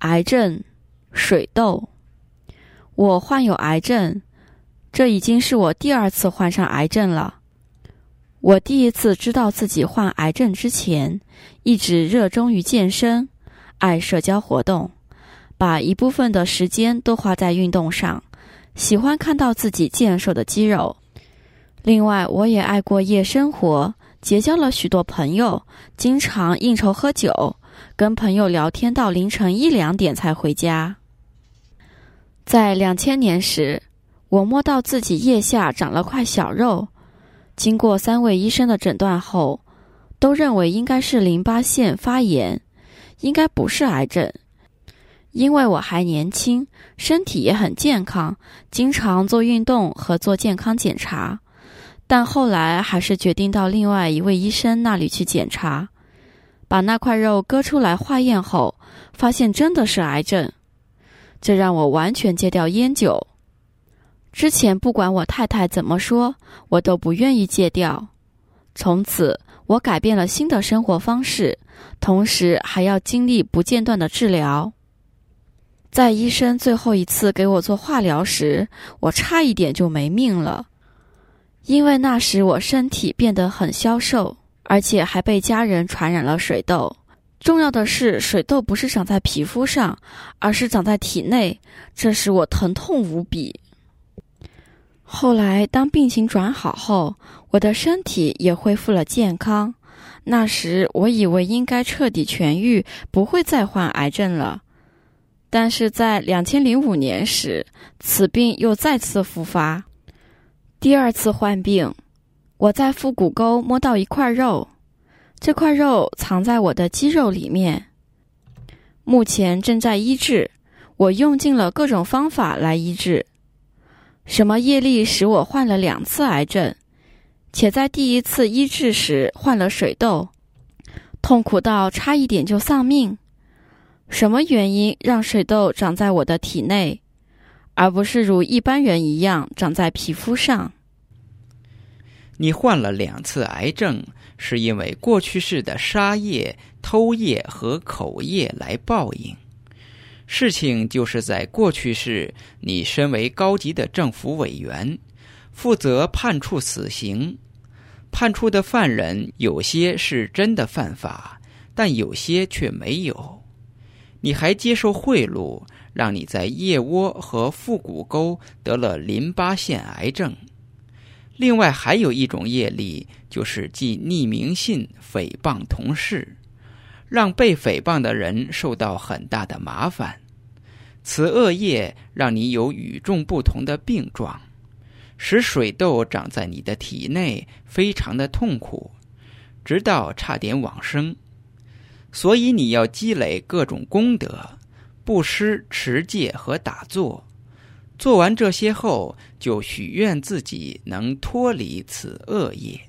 癌症，水痘。我患有癌症，这已经是我第二次患上癌症了。我第一次知道自己患癌症之前，一直热衷于健身，爱社交活动，把一部分的时间都花在运动上，喜欢看到自己健硕的肌肉。另外，我也爱过夜生活，结交了许多朋友，经常应酬喝酒。跟朋友聊天到凌晨一两点才回家。在两千年时，我摸到自己腋下长了块小肉，经过三位医生的诊断后，都认为应该是淋巴腺发炎，应该不是癌症。因为我还年轻，身体也很健康，经常做运动和做健康检查，但后来还是决定到另外一位医生那里去检查。把那块肉割出来化验后，发现真的是癌症，这让我完全戒掉烟酒。之前不管我太太怎么说，我都不愿意戒掉。从此，我改变了新的生活方式，同时还要经历不间断的治疗。在医生最后一次给我做化疗时，我差一点就没命了，因为那时我身体变得很消瘦。而且还被家人传染了水痘。重要的是，水痘不是长在皮肤上，而是长在体内，这使我疼痛无比。后来，当病情转好后，我的身体也恢复了健康。那时，我以为应该彻底痊愈，不会再患癌症了。但是在两千零五年时，此病又再次复发。第二次患病。我在腹股沟摸到一块肉，这块肉藏在我的肌肉里面，目前正在医治。我用尽了各种方法来医治。什么业力使我患了两次癌症，且在第一次医治时患了水痘，痛苦到差一点就丧命？什么原因让水痘长在我的体内，而不是如一般人一样长在皮肤上？你患了两次癌症，是因为过去世的杀业、偷业和口业来报应。事情就是在过去世，你身为高级的政府委员，负责判处死刑。判处的犯人有些是真的犯法，但有些却没有。你还接受贿赂，让你在腋窝和腹股沟得了淋巴腺癌症。另外还有一种业力，就是寄匿名信诽谤同事，让被诽谤的人受到很大的麻烦。此恶业让你有与众不同的病状，使水痘长在你的体内，非常的痛苦，直到差点往生。所以你要积累各种功德，布施、持戒和打坐。做完这些后，就许愿自己能脱离此恶业。